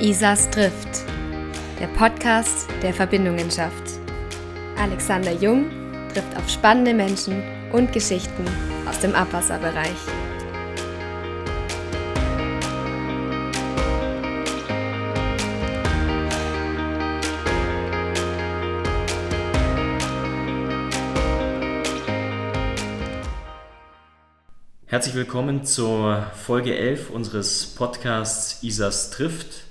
Isas trifft, der Podcast, der Verbindungen schafft. Alexander Jung trifft auf spannende Menschen und Geschichten aus dem Abwasserbereich. Herzlich willkommen zur Folge 11 unseres Podcasts Isas trifft.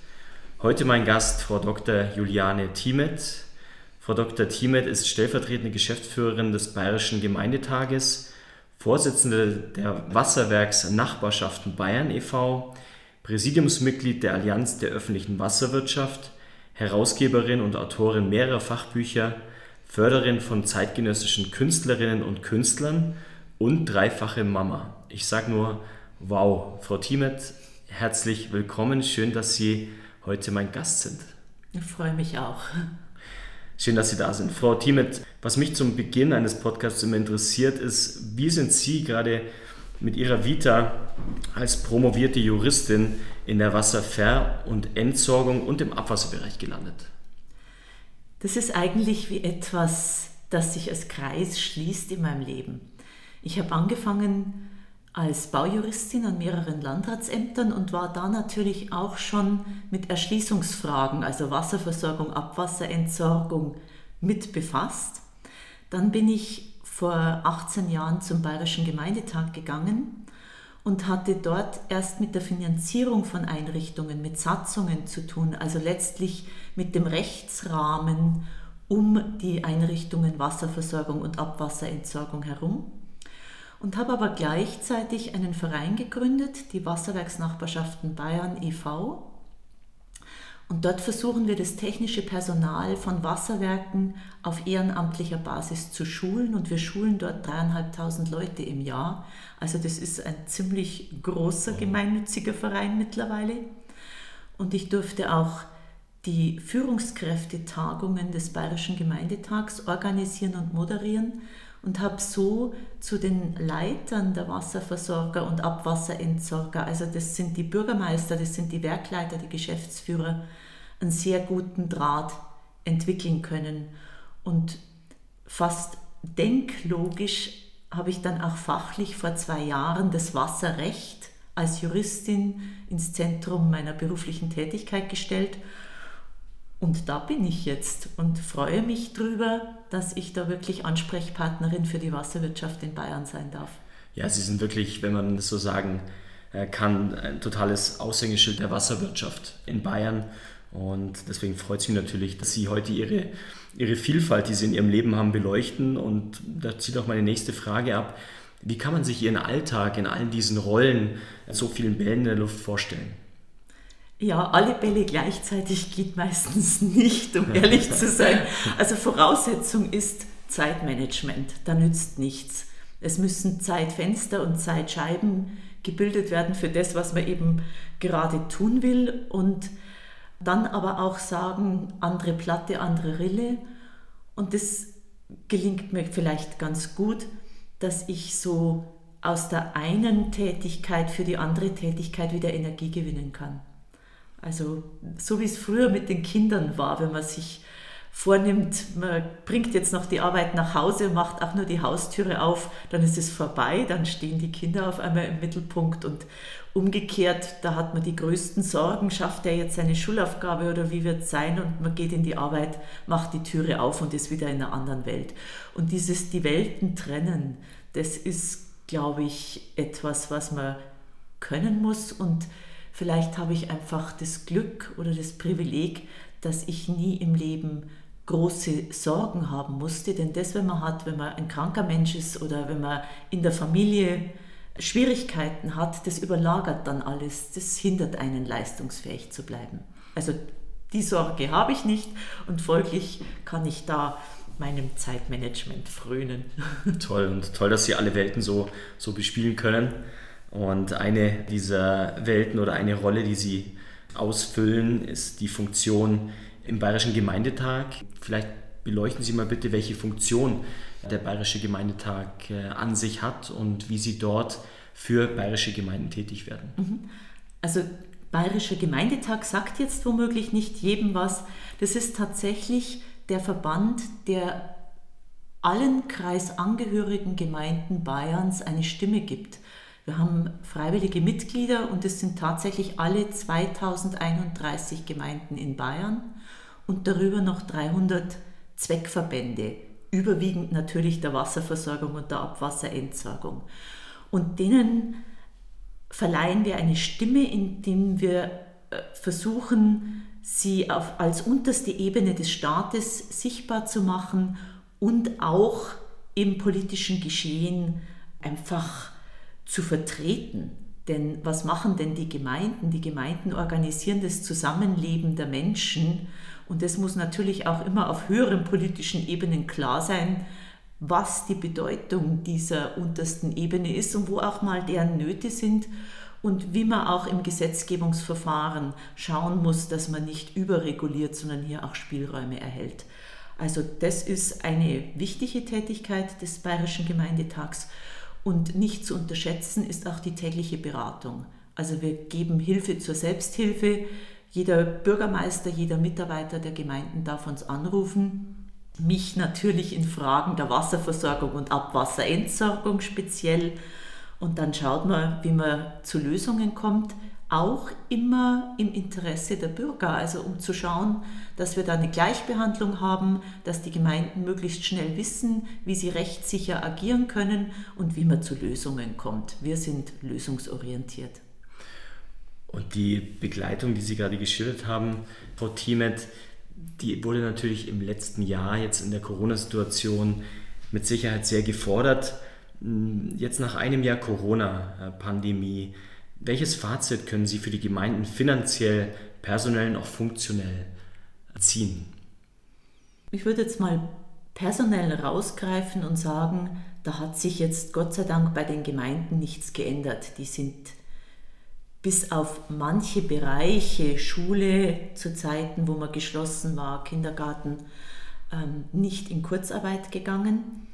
Heute mein Gast, Frau Dr. Juliane Thiemet. Frau Dr. Thiemet ist stellvertretende Geschäftsführerin des Bayerischen Gemeindetages, Vorsitzende der Wasserwerks Nachbarschaften Bayern e.V., Präsidiumsmitglied der Allianz der öffentlichen Wasserwirtschaft, Herausgeberin und Autorin mehrerer Fachbücher, Förderin von zeitgenössischen Künstlerinnen und Künstlern und dreifache Mama. Ich sage nur, wow, Frau Thiemet, herzlich willkommen. Schön, dass Sie heute mein Gast sind. Ich freue mich auch. Schön, dass Sie da sind. Frau Thiemet, was mich zum Beginn eines Podcasts immer interessiert, ist, wie sind Sie gerade mit Ihrer Vita als promovierte Juristin in der Wasserver- und Entsorgung und im Abwasserbereich gelandet? Das ist eigentlich wie etwas, das sich als Kreis schließt in meinem Leben. Ich habe angefangen als Baujuristin an mehreren Landratsämtern und war da natürlich auch schon mit Erschließungsfragen, also Wasserversorgung, Abwasserentsorgung mit befasst. Dann bin ich vor 18 Jahren zum Bayerischen Gemeindetag gegangen und hatte dort erst mit der Finanzierung von Einrichtungen, mit Satzungen zu tun, also letztlich mit dem Rechtsrahmen um die Einrichtungen Wasserversorgung und Abwasserentsorgung herum und habe aber gleichzeitig einen Verein gegründet, die Wasserwerksnachbarschaften Bayern e.V. Und dort versuchen wir das technische Personal von Wasserwerken auf ehrenamtlicher Basis zu schulen und wir schulen dort dreieinhalbtausend Leute im Jahr. Also das ist ein ziemlich großer gemeinnütziger Verein mittlerweile. Und ich durfte auch die Führungskräftetagungen des Bayerischen Gemeindetags organisieren und moderieren und habe so zu den Leitern der Wasserversorger und Abwasserentsorger, also das sind die Bürgermeister, das sind die Werkleiter, die Geschäftsführer, einen sehr guten Draht entwickeln können. Und fast denklogisch habe ich dann auch fachlich vor zwei Jahren das Wasserrecht als Juristin ins Zentrum meiner beruflichen Tätigkeit gestellt und da bin ich jetzt und freue mich darüber, dass ich da wirklich Ansprechpartnerin für die Wasserwirtschaft in Bayern sein darf. Ja, Sie sind wirklich, wenn man das so sagen äh, kann, ein totales Aushängeschild der Wasserwirtschaft in Bayern. Und deswegen freut es mich natürlich, dass Sie heute Ihre, Ihre Vielfalt, die Sie in Ihrem Leben haben, beleuchten. Und da zieht auch meine nächste Frage ab. Wie kann man sich Ihren Alltag in all diesen Rollen, so vielen Bällen in der Luft vorstellen? Ja, alle Bälle gleichzeitig geht meistens nicht, um ehrlich zu sein. Also Voraussetzung ist Zeitmanagement, da nützt nichts. Es müssen Zeitfenster und Zeitscheiben gebildet werden für das, was man eben gerade tun will und dann aber auch sagen, andere Platte, andere Rille. Und das gelingt mir vielleicht ganz gut, dass ich so aus der einen Tätigkeit für die andere Tätigkeit wieder Energie gewinnen kann. Also so wie es früher mit den Kindern war, wenn man sich vornimmt, man bringt jetzt noch die Arbeit nach Hause macht auch nur die Haustüre auf, dann ist es vorbei, dann stehen die Kinder auf einmal im Mittelpunkt. Und umgekehrt, da hat man die größten Sorgen, schafft er jetzt seine Schulaufgabe oder wie wird es sein? Und man geht in die Arbeit, macht die Türe auf und ist wieder in einer anderen Welt. Und dieses die Welten trennen, das ist, glaube ich, etwas, was man können muss. Und Vielleicht habe ich einfach das Glück oder das Privileg, dass ich nie im Leben große Sorgen haben musste. Denn das, wenn man hat, wenn man ein kranker Mensch ist oder wenn man in der Familie Schwierigkeiten hat, das überlagert dann alles. Das hindert einen, leistungsfähig zu bleiben. Also die Sorge habe ich nicht und folglich kann ich da meinem Zeitmanagement frönen. Toll und toll, dass Sie alle Welten so, so bespielen können. Und eine dieser Welten oder eine Rolle, die sie ausfüllen, ist die Funktion im Bayerischen Gemeindetag. Vielleicht beleuchten Sie mal bitte, welche Funktion der Bayerische Gemeindetag äh, an sich hat und wie Sie dort für bayerische Gemeinden tätig werden. Mhm. Also Bayerischer Gemeindetag sagt jetzt womöglich nicht jedem was. Das ist tatsächlich der Verband, der allen kreisangehörigen Gemeinden Bayerns eine Stimme gibt. Wir haben freiwillige Mitglieder und es sind tatsächlich alle 2031 Gemeinden in Bayern und darüber noch 300 Zweckverbände, überwiegend natürlich der Wasserversorgung und der Abwasserentsorgung. Und denen verleihen wir eine Stimme, indem wir äh, versuchen, sie auf, als unterste Ebene des Staates sichtbar zu machen und auch im politischen Geschehen einfach zu vertreten. Denn was machen denn die Gemeinden? Die Gemeinden organisieren das Zusammenleben der Menschen und es muss natürlich auch immer auf höheren politischen Ebenen klar sein, was die Bedeutung dieser untersten Ebene ist und wo auch mal deren Nöte sind und wie man auch im Gesetzgebungsverfahren schauen muss, dass man nicht überreguliert, sondern hier auch Spielräume erhält. Also das ist eine wichtige Tätigkeit des Bayerischen Gemeindetags und nicht zu unterschätzen ist auch die tägliche Beratung. Also wir geben Hilfe zur Selbsthilfe. Jeder Bürgermeister, jeder Mitarbeiter der Gemeinden darf uns anrufen. Mich natürlich in Fragen der Wasserversorgung und Abwasserentsorgung speziell. Und dann schaut man, wie man zu Lösungen kommt auch immer im Interesse der Bürger, also um zu schauen, dass wir da eine Gleichbehandlung haben, dass die Gemeinden möglichst schnell wissen, wie sie rechtssicher agieren können und wie man zu Lösungen kommt. Wir sind lösungsorientiert. Und die Begleitung, die Sie gerade geschildert haben, Frau Thiemet, die wurde natürlich im letzten Jahr jetzt in der Corona-Situation mit Sicherheit sehr gefordert. Jetzt nach einem Jahr Corona-Pandemie, welches Fazit können Sie für die Gemeinden finanziell, personell und auch funktionell ziehen? Ich würde jetzt mal personell rausgreifen und sagen, da hat sich jetzt Gott sei Dank bei den Gemeinden nichts geändert. Die sind bis auf manche Bereiche, Schule zu Zeiten, wo man geschlossen war, Kindergarten, ähm, nicht in Kurzarbeit gegangen.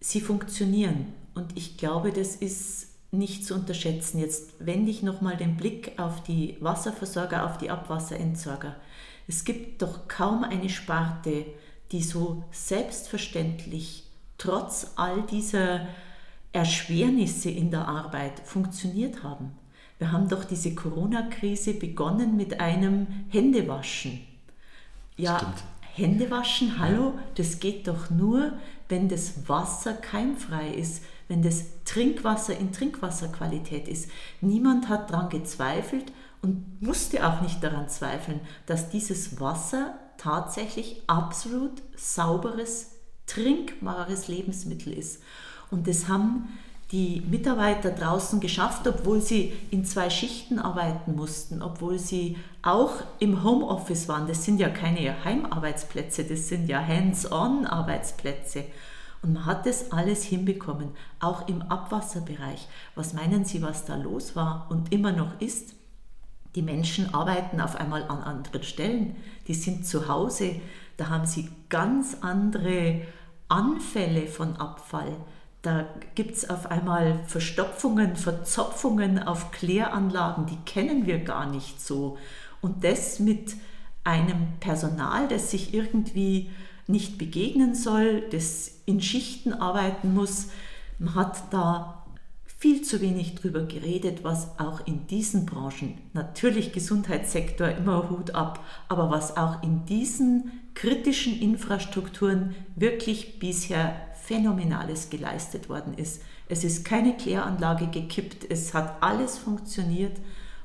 Sie funktionieren und ich glaube, das ist nicht zu unterschätzen. Jetzt wende ich nochmal den Blick auf die Wasserversorger, auf die Abwasserentsorger. Es gibt doch kaum eine Sparte, die so selbstverständlich trotz all dieser Erschwernisse in der Arbeit funktioniert haben. Wir haben doch diese Corona-Krise begonnen mit einem Händewaschen. Ja, Stimmt. Händewaschen, hallo, das geht doch nur, wenn das Wasser keimfrei ist wenn das Trinkwasser in Trinkwasserqualität ist. Niemand hat daran gezweifelt und musste auch nicht daran zweifeln, dass dieses Wasser tatsächlich absolut sauberes, trinkbares Lebensmittel ist. Und das haben die Mitarbeiter draußen geschafft, obwohl sie in zwei Schichten arbeiten mussten, obwohl sie auch im Homeoffice waren. Das sind ja keine Heimarbeitsplätze, das sind ja Hands-on-Arbeitsplätze. Und man hat das alles hinbekommen, auch im Abwasserbereich. Was meinen Sie, was da los war und immer noch ist? Die Menschen arbeiten auf einmal an anderen Stellen, die sind zu Hause, da haben sie ganz andere Anfälle von Abfall. Da gibt es auf einmal Verstopfungen, Verzopfungen auf Kläranlagen, die kennen wir gar nicht so. Und das mit einem Personal, das sich irgendwie nicht begegnen soll, das in Schichten arbeiten muss. Man hat da viel zu wenig drüber geredet, was auch in diesen Branchen, natürlich Gesundheitssektor immer Hut ab, aber was auch in diesen kritischen Infrastrukturen wirklich bisher Phänomenales geleistet worden ist. Es ist keine Kläranlage gekippt, es hat alles funktioniert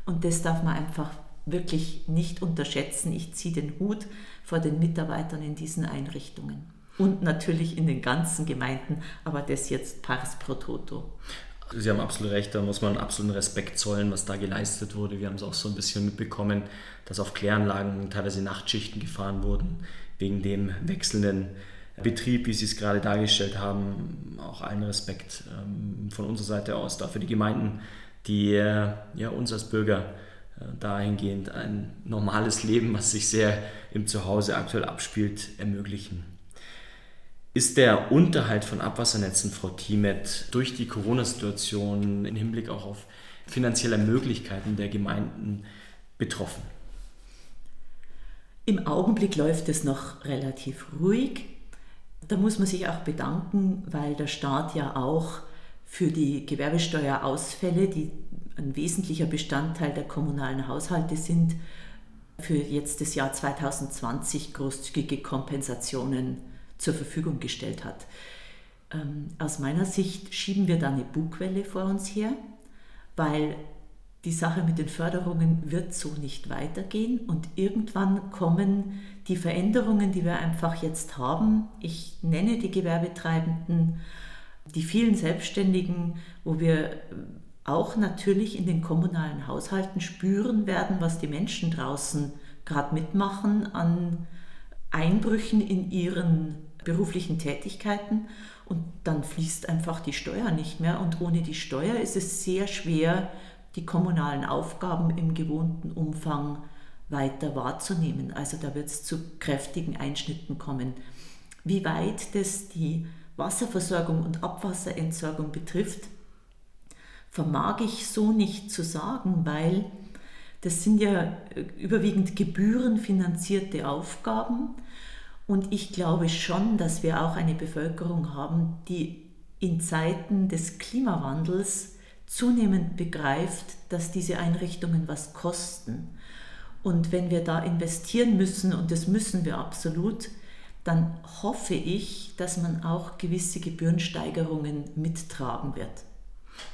und das darf man einfach wirklich nicht unterschätzen. Ich ziehe den Hut vor den Mitarbeitern in diesen Einrichtungen und natürlich in den ganzen Gemeinden, aber das jetzt pars pro toto. Sie haben absolut recht, da muss man absoluten Respekt zollen, was da geleistet wurde. Wir haben es auch so ein bisschen mitbekommen, dass auf Kläranlagen teilweise Nachtschichten gefahren wurden, wegen dem wechselnden Betrieb, wie Sie es gerade dargestellt haben. Auch allen Respekt ähm, von unserer Seite aus dafür die Gemeinden, die äh, ja, uns als Bürger dahingehend ein normales Leben, was sich sehr im Zuhause aktuell abspielt, ermöglichen. Ist der Unterhalt von Abwassernetzen, Frau Thiemet, durch die Corona-Situation im Hinblick auch auf finanzieller Möglichkeiten der Gemeinden betroffen? Im Augenblick läuft es noch relativ ruhig. Da muss man sich auch bedanken, weil der Staat ja auch für die Gewerbesteuerausfälle, die ein wesentlicher Bestandteil der kommunalen Haushalte sind, für jetzt das Jahr 2020 großzügige Kompensationen zur Verfügung gestellt hat. Ähm, aus meiner Sicht schieben wir da eine Bugwelle vor uns her, weil die Sache mit den Förderungen wird so nicht weitergehen und irgendwann kommen die Veränderungen, die wir einfach jetzt haben. Ich nenne die Gewerbetreibenden, die vielen Selbstständigen, wo wir auch natürlich in den kommunalen Haushalten spüren werden, was die Menschen draußen gerade mitmachen an Einbrüchen in ihren beruflichen Tätigkeiten und dann fließt einfach die Steuer nicht mehr und ohne die Steuer ist es sehr schwer, die kommunalen Aufgaben im gewohnten Umfang weiter wahrzunehmen. Also da wird es zu kräftigen Einschnitten kommen. Wie weit das die Wasserversorgung und Abwasserentsorgung betrifft, vermag ich so nicht zu sagen, weil das sind ja überwiegend gebührenfinanzierte Aufgaben und ich glaube schon, dass wir auch eine Bevölkerung haben, die in Zeiten des Klimawandels zunehmend begreift, dass diese Einrichtungen was kosten. Und wenn wir da investieren müssen, und das müssen wir absolut, dann hoffe ich, dass man auch gewisse Gebührensteigerungen mittragen wird.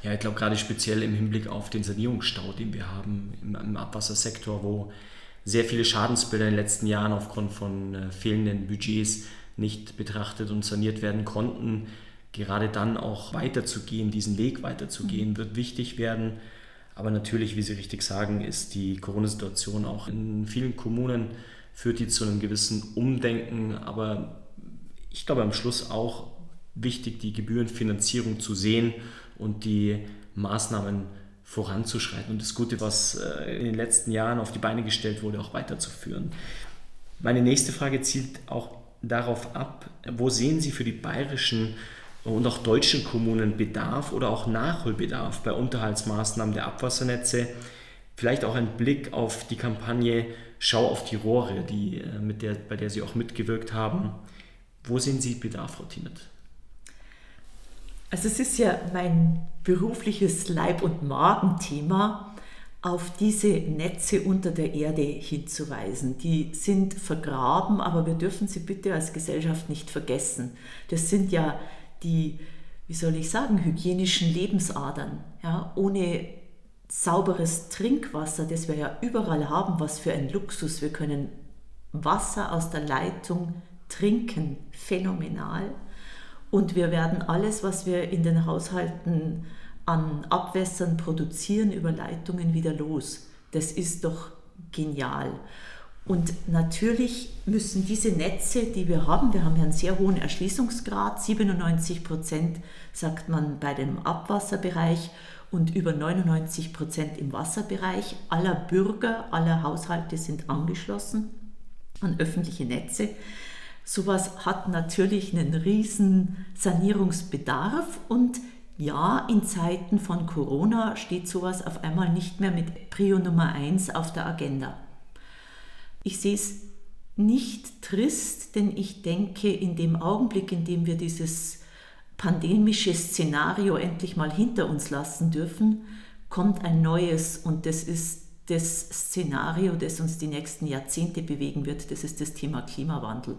Ja, ich glaube gerade speziell im Hinblick auf den Sanierungsstau, den wir haben im, im Abwassersektor, wo sehr viele Schadensbilder in den letzten Jahren aufgrund von äh, fehlenden Budgets nicht betrachtet und saniert werden konnten, gerade dann auch weiterzugehen, diesen Weg weiterzugehen, mhm. wird wichtig werden. Aber natürlich, wie Sie richtig sagen, ist die Corona-Situation auch in vielen Kommunen, führt die zu einem gewissen Umdenken. Aber ich glaube am Schluss auch wichtig, die Gebührenfinanzierung zu sehen und die Maßnahmen voranzuschreiten und das Gute, was äh, in den letzten Jahren auf die Beine gestellt wurde, auch weiterzuführen. Meine nächste Frage zielt auch darauf ab, wo sehen Sie für die bayerischen und auch deutschen Kommunen Bedarf oder auch Nachholbedarf bei Unterhaltsmaßnahmen der Abwassernetze. Vielleicht auch ein Blick auf die Kampagne Schau auf die Rohre, die, äh, mit der, bei der Sie auch mitgewirkt haben. Wo sehen Sie Bedarf, Frau Tiemet? Also es ist ja mein berufliches Leib- und Magenthema, auf diese Netze unter der Erde hinzuweisen. Die sind vergraben, aber wir dürfen sie bitte als Gesellschaft nicht vergessen. Das sind ja die, wie soll ich sagen, hygienischen Lebensadern. Ja, ohne sauberes Trinkwasser, das wir ja überall haben, was für ein Luxus. Wir können Wasser aus der Leitung trinken, phänomenal. Und wir werden alles, was wir in den Haushalten an Abwässern produzieren, über Leitungen wieder los. Das ist doch genial. Und natürlich müssen diese Netze, die wir haben, wir haben ja einen sehr hohen Erschließungsgrad, 97 Prozent sagt man bei dem Abwasserbereich und über 99 Prozent im Wasserbereich aller Bürger, aller Haushalte sind angeschlossen an öffentliche Netze. Sowas hat natürlich einen riesen Sanierungsbedarf und ja, in Zeiten von Corona steht sowas auf einmal nicht mehr mit Prio Nummer 1 auf der Agenda. Ich sehe es nicht trist, denn ich denke, in dem Augenblick, in dem wir dieses pandemische Szenario endlich mal hinter uns lassen dürfen, kommt ein neues und das ist das Szenario, das uns die nächsten Jahrzehnte bewegen wird, das ist das Thema Klimawandel.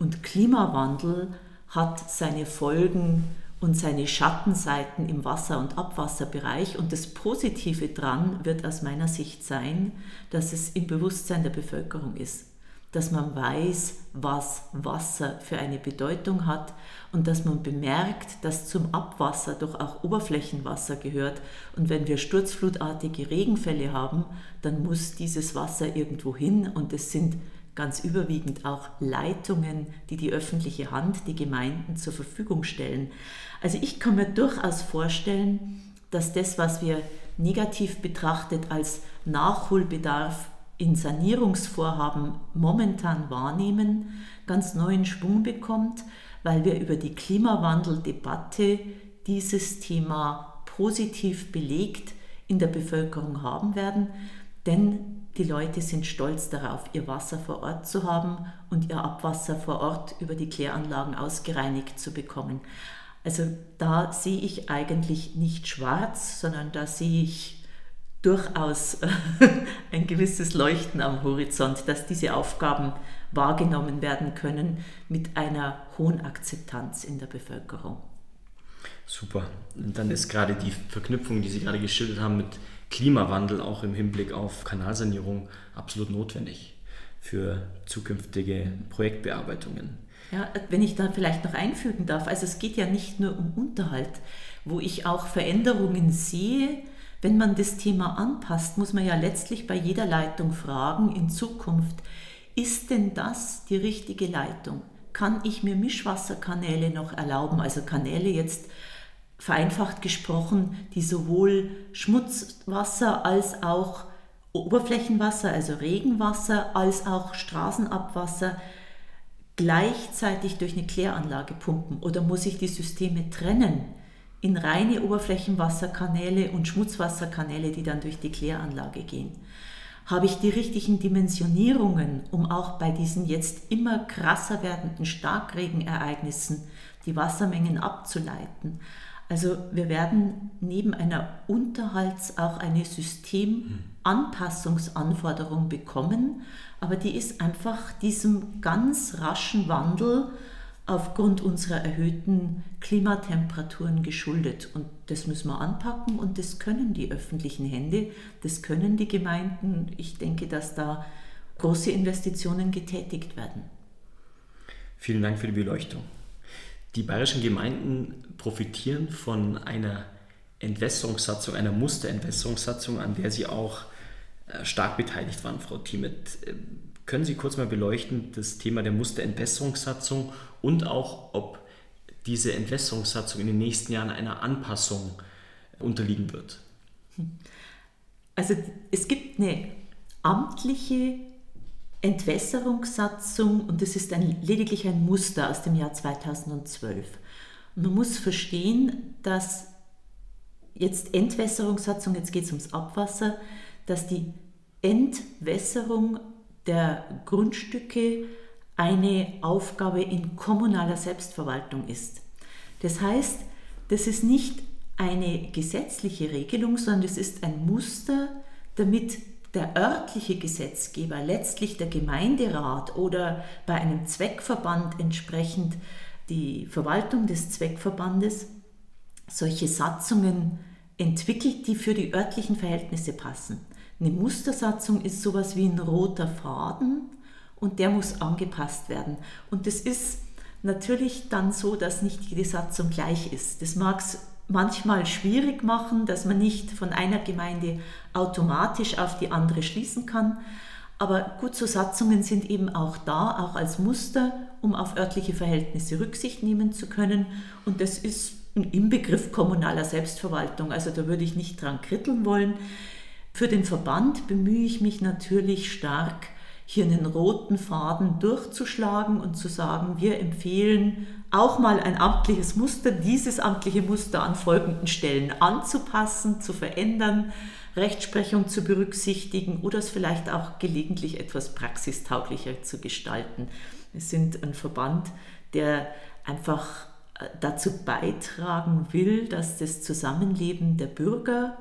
Und Klimawandel hat seine Folgen und seine Schattenseiten im Wasser- und Abwasserbereich. Und das Positive dran wird aus meiner Sicht sein, dass es im Bewusstsein der Bevölkerung ist, dass man weiß, was Wasser für eine Bedeutung hat und dass man bemerkt, dass zum Abwasser doch auch Oberflächenwasser gehört. Und wenn wir sturzflutartige Regenfälle haben, dann muss dieses Wasser irgendwo hin und es sind ganz überwiegend auch Leitungen, die die öffentliche Hand, die Gemeinden zur Verfügung stellen. Also ich kann mir durchaus vorstellen, dass das, was wir negativ betrachtet als Nachholbedarf in Sanierungsvorhaben momentan wahrnehmen, ganz neuen Schwung bekommt, weil wir über die Klimawandeldebatte dieses Thema positiv belegt in der Bevölkerung haben werden, denn die Leute sind stolz darauf, ihr Wasser vor Ort zu haben und ihr Abwasser vor Ort über die Kläranlagen ausgereinigt zu bekommen. Also da sehe ich eigentlich nicht schwarz, sondern da sehe ich durchaus ein gewisses Leuchten am Horizont, dass diese Aufgaben wahrgenommen werden können mit einer hohen Akzeptanz in der Bevölkerung. Super. Und dann ist gerade die Verknüpfung, die Sie gerade geschildert haben, mit Klimawandel auch im Hinblick auf Kanalsanierung absolut notwendig für zukünftige Projektbearbeitungen. Ja, wenn ich da vielleicht noch einfügen darf, also es geht ja nicht nur um Unterhalt, wo ich auch Veränderungen sehe. Wenn man das Thema anpasst, muss man ja letztlich bei jeder Leitung fragen, in Zukunft, ist denn das die richtige Leitung? Kann ich mir Mischwasserkanäle noch erlauben? Also Kanäle jetzt vereinfacht gesprochen, die sowohl Schmutzwasser als auch Oberflächenwasser, also Regenwasser, als auch Straßenabwasser gleichzeitig durch eine Kläranlage pumpen oder muss ich die Systeme trennen in reine Oberflächenwasserkanäle und Schmutzwasserkanäle, die dann durch die Kläranlage gehen? Habe ich die richtigen Dimensionierungen, um auch bei diesen jetzt immer krasser werdenden Starkregenereignissen die Wassermengen abzuleiten? Also wir werden neben einer Unterhalts auch eine Systemanpassungsanforderung bekommen, aber die ist einfach diesem ganz raschen Wandel aufgrund unserer erhöhten Klimatemperaturen geschuldet. Und das müssen wir anpacken und das können die öffentlichen Hände, das können die Gemeinden. Ich denke, dass da große Investitionen getätigt werden. Vielen Dank für die Beleuchtung. Die bayerischen Gemeinden profitieren von einer Entwässerungssatzung, einer Musterentwässerungssatzung, an der sie auch äh, stark beteiligt waren, Frau Thiemet. Äh, können Sie kurz mal beleuchten das Thema der Musterentwässerungssatzung und auch, ob diese Entwässerungssatzung in den nächsten Jahren einer Anpassung unterliegen wird? Also es gibt eine amtliche Entwässerungssatzung und das ist ein, lediglich ein Muster aus dem Jahr 2012. Und man muss verstehen, dass jetzt Entwässerungssatzung, jetzt geht es ums Abwasser, dass die Entwässerung der Grundstücke eine Aufgabe in kommunaler Selbstverwaltung ist. Das heißt, das ist nicht eine gesetzliche Regelung, sondern es ist ein Muster, damit der örtliche Gesetzgeber, letztlich der Gemeinderat oder bei einem Zweckverband entsprechend die Verwaltung des Zweckverbandes solche Satzungen entwickelt, die für die örtlichen Verhältnisse passen. Eine Mustersatzung ist sowas wie ein roter Faden und der muss angepasst werden. Und das ist natürlich dann so, dass nicht jede Satzung gleich ist. Das mag es manchmal schwierig machen, dass man nicht von einer Gemeinde automatisch auf die andere schließen kann. Aber gut, so Satzungen sind eben auch da, auch als Muster, um auf örtliche Verhältnisse Rücksicht nehmen zu können. Und das ist im Begriff kommunaler Selbstverwaltung. Also da würde ich nicht dran kritteln wollen. Für den Verband bemühe ich mich natürlich stark, hier einen roten Faden durchzuschlagen und zu sagen, wir empfehlen auch mal ein amtliches Muster, dieses amtliche Muster an folgenden Stellen anzupassen, zu verändern, Rechtsprechung zu berücksichtigen oder es vielleicht auch gelegentlich etwas praxistauglicher zu gestalten. Wir sind ein Verband, der einfach äh, dazu beitragen will, dass das Zusammenleben der Bürger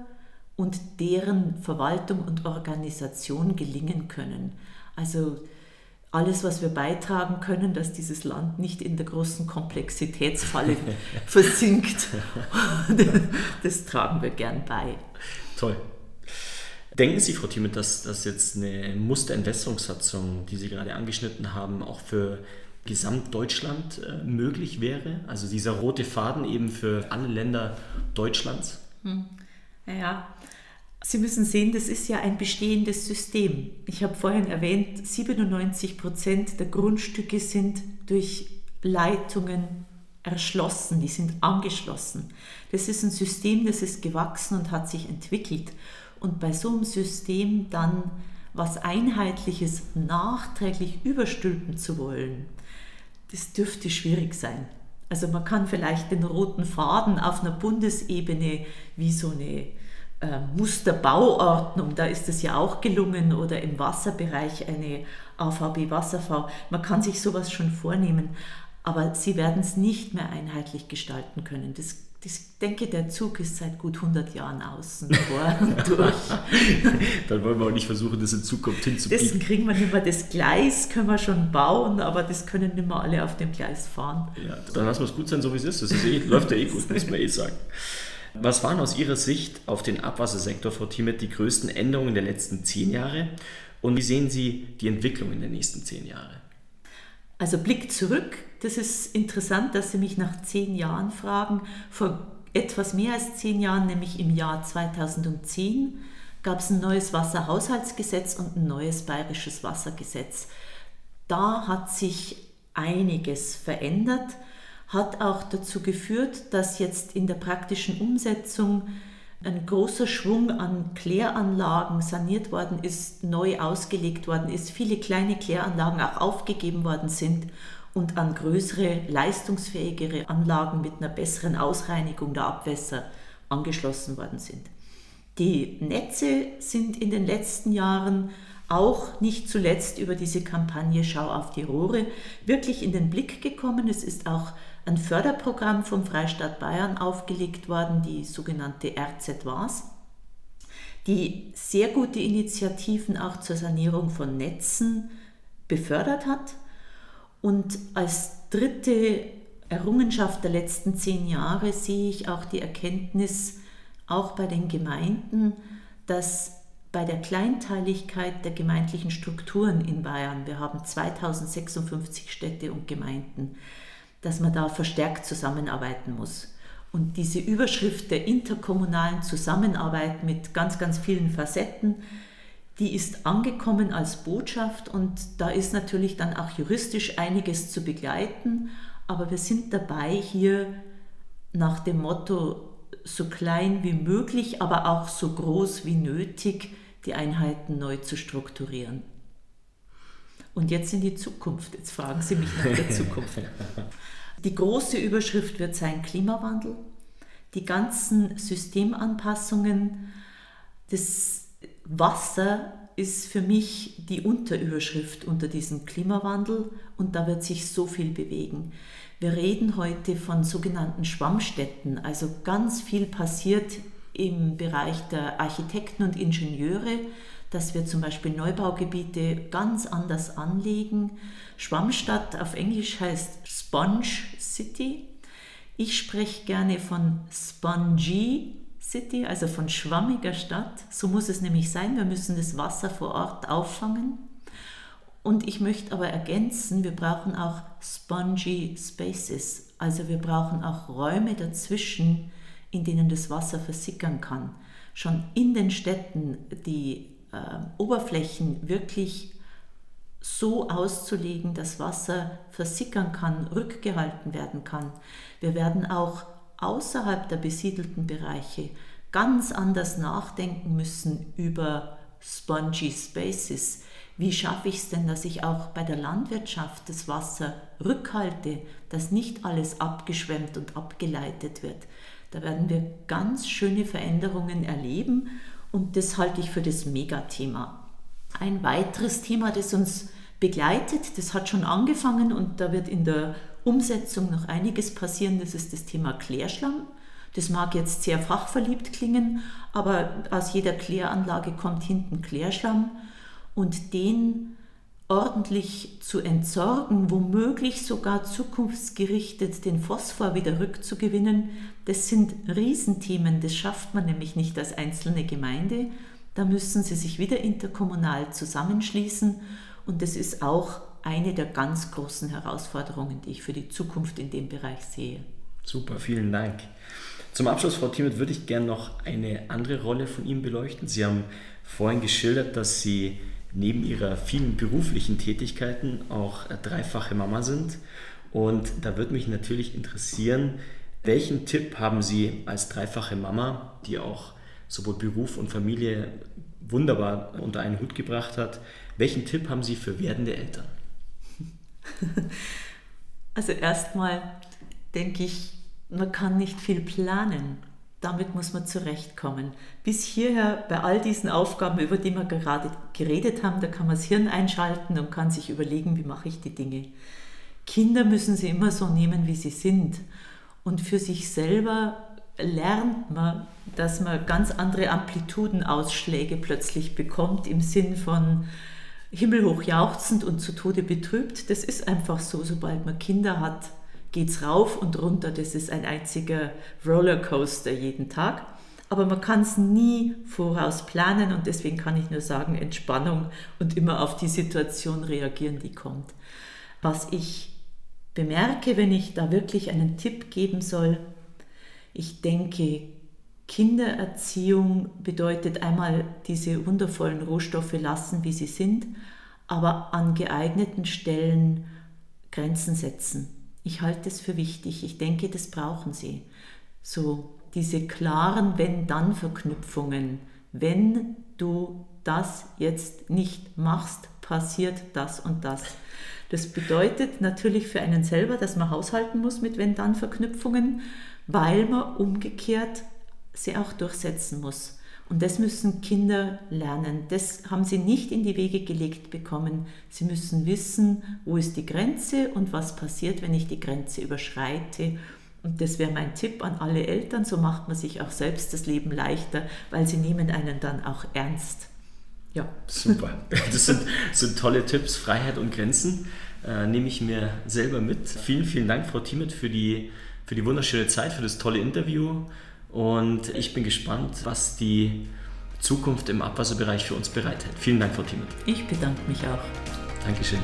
und deren Verwaltung und Organisation gelingen können. Also alles, was wir beitragen können, dass dieses Land nicht in der großen Komplexitätsfalle versinkt, das tragen wir gern bei. Toll. Denken Sie, Frau Thieme, dass das jetzt eine Musterentwässerungssatzung, die Sie gerade angeschnitten haben, auch für Gesamtdeutschland äh, möglich wäre? Also dieser rote Faden eben für alle Länder Deutschlands? Hm. Ja, Sie müssen sehen, das ist ja ein bestehendes System. Ich habe vorhin erwähnt, 97 Prozent der Grundstücke sind durch Leitungen erschlossen, die sind angeschlossen. Das ist ein System, das ist gewachsen und hat sich entwickelt. Und bei so einem System dann was Einheitliches nachträglich überstülpen zu wollen, das dürfte schwierig sein. Also man kann vielleicht den roten Faden auf einer Bundesebene wie so eine Musterbauordnung, da ist es ja auch gelungen, oder im Wasserbereich eine AVB Wasserv. Man kann sich sowas schon vornehmen, aber sie werden es nicht mehr einheitlich gestalten können. Das ich denke, der Zug ist seit gut 100 Jahren außen vor und durch. Dann wollen wir auch nicht versuchen, das in Zukunft hinzubiegen. Das kriegen wir nicht mehr. Das Gleis können wir schon bauen, aber das können nicht mehr alle auf dem Gleis fahren. Ja, dann lassen wir es gut sein, so wie es ist. Das ist eh, läuft ja eh gut, muss man eh sagen. Was waren aus Ihrer Sicht auf den Abwassersektor, Frau Thiemet, die größten Änderungen der letzten zehn Jahre? Und wie sehen Sie die Entwicklung in den nächsten zehn Jahren? Also Blick zurück, das ist interessant, dass Sie mich nach zehn Jahren fragen. Vor etwas mehr als zehn Jahren, nämlich im Jahr 2010, gab es ein neues Wasserhaushaltsgesetz und ein neues bayerisches Wassergesetz. Da hat sich einiges verändert, hat auch dazu geführt, dass jetzt in der praktischen Umsetzung ein großer Schwung an Kläranlagen saniert worden ist, neu ausgelegt worden ist, viele kleine Kläranlagen auch aufgegeben worden sind und an größere, leistungsfähigere Anlagen mit einer besseren Ausreinigung der Abwässer angeschlossen worden sind. Die Netze sind in den letzten Jahren auch nicht zuletzt über diese Kampagne Schau auf die Rohre wirklich in den Blick gekommen. Es ist auch ein Förderprogramm vom Freistaat Bayern aufgelegt worden, die sogenannte RZWAS, die sehr gute Initiativen auch zur Sanierung von Netzen befördert hat. Und als dritte Errungenschaft der letzten zehn Jahre sehe ich auch die Erkenntnis, auch bei den Gemeinden, dass bei der Kleinteiligkeit der gemeindlichen Strukturen in Bayern, wir haben 2056 Städte und Gemeinden, dass man da verstärkt zusammenarbeiten muss. Und diese Überschrift der interkommunalen Zusammenarbeit mit ganz, ganz vielen Facetten, die ist angekommen als Botschaft und da ist natürlich dann auch juristisch einiges zu begleiten, aber wir sind dabei, hier nach dem Motto so klein wie möglich, aber auch so groß wie nötig die Einheiten neu zu strukturieren. Und jetzt in die Zukunft. Jetzt fragen Sie mich nach der Zukunft. Die große Überschrift wird sein Klimawandel. Die ganzen Systemanpassungen. Das Wasser ist für mich die Unterüberschrift unter diesem Klimawandel und da wird sich so viel bewegen. Wir reden heute von sogenannten Schwammstädten, also ganz viel passiert im Bereich der Architekten und Ingenieure, dass wir zum Beispiel Neubaugebiete ganz anders anlegen. Schwammstadt auf Englisch heißt Sponge City. Ich spreche gerne von Spongy City, also von schwammiger Stadt. So muss es nämlich sein. Wir müssen das Wasser vor Ort auffangen. Und ich möchte aber ergänzen, wir brauchen auch spongy Spaces. Also wir brauchen auch Räume dazwischen, in denen das Wasser versickern kann. Schon in den Städten die äh, Oberflächen wirklich so auszulegen, dass Wasser versickern kann, rückgehalten werden kann. Wir werden auch außerhalb der besiedelten Bereiche ganz anders nachdenken müssen über spongy spaces. Wie schaffe ich es denn, dass ich auch bei der Landwirtschaft das Wasser rückhalte, dass nicht alles abgeschwemmt und abgeleitet wird? Da werden wir ganz schöne Veränderungen erleben und das halte ich für das Megathema. Ein weiteres Thema, das uns begleitet, das hat schon angefangen und da wird in der Umsetzung noch einiges passieren, das ist das Thema Klärschlamm. Das mag jetzt sehr fachverliebt klingen, aber aus jeder Kläranlage kommt hinten Klärschlamm und den ordentlich zu entsorgen, womöglich sogar zukunftsgerichtet den Phosphor wieder rückzugewinnen, das sind Riesenthemen, das schafft man nämlich nicht als einzelne Gemeinde. Da müssen sie sich wieder interkommunal zusammenschließen und das ist auch eine der ganz großen Herausforderungen, die ich für die Zukunft in dem Bereich sehe. Super, vielen Dank. Zum Abschluss, Frau Timmet, würde ich gerne noch eine andere Rolle von Ihnen beleuchten. Sie haben vorhin geschildert, dass Sie neben ihrer vielen beruflichen Tätigkeiten auch dreifache Mama sind. Und da würde mich natürlich interessieren, welchen Tipp haben Sie als dreifache Mama, die auch sowohl Beruf und Familie wunderbar unter einen Hut gebracht hat, welchen Tipp haben Sie für werdende Eltern? Also erstmal denke ich, man kann nicht viel planen. Damit muss man zurechtkommen. Bis hierher bei all diesen Aufgaben, über die wir gerade geredet haben, da kann man das Hirn einschalten und kann sich überlegen, wie mache ich die Dinge. Kinder müssen sie immer so nehmen, wie sie sind. Und für sich selber lernt man, dass man ganz andere Amplitudenausschläge plötzlich bekommt im Sinn von himmelhoch jauchzend und zu Tode betrübt. Das ist einfach so, sobald man Kinder hat, geht es rauf und runter. Das ist ein einziger Rollercoaster jeden Tag. Aber man kann es nie voraus planen und deswegen kann ich nur sagen, Entspannung und immer auf die Situation reagieren, die kommt. Was ich bemerke, wenn ich da wirklich einen Tipp geben soll, ich denke, Kindererziehung bedeutet einmal diese wundervollen Rohstoffe lassen, wie sie sind, aber an geeigneten Stellen Grenzen setzen. Ich halte es für wichtig. Ich denke, das brauchen sie. So diese klaren Wenn-Dann-Verknüpfungen. Wenn du das jetzt nicht machst, passiert das und das. Das bedeutet natürlich für einen selber, dass man haushalten muss mit Wenn-Dann-Verknüpfungen, weil man umgekehrt sie auch durchsetzen muss. Und das müssen Kinder lernen. Das haben sie nicht in die Wege gelegt bekommen. Sie müssen wissen, wo ist die Grenze und was passiert, wenn ich die Grenze überschreite. Und das wäre mein Tipp an alle Eltern. So macht man sich auch selbst das Leben leichter, weil sie nehmen einen dann auch ernst. Ja. Super. Das sind, sind tolle Tipps. Freiheit und Grenzen äh, nehme ich mir selber mit. Vielen, vielen Dank, Frau Thiemet, für die, für die wunderschöne Zeit, für das tolle Interview. Und ich bin gespannt, was die Zukunft im Abwasserbereich für uns bereithält. Vielen Dank, Frau Tiemann. Ich bedanke mich auch. Dankeschön.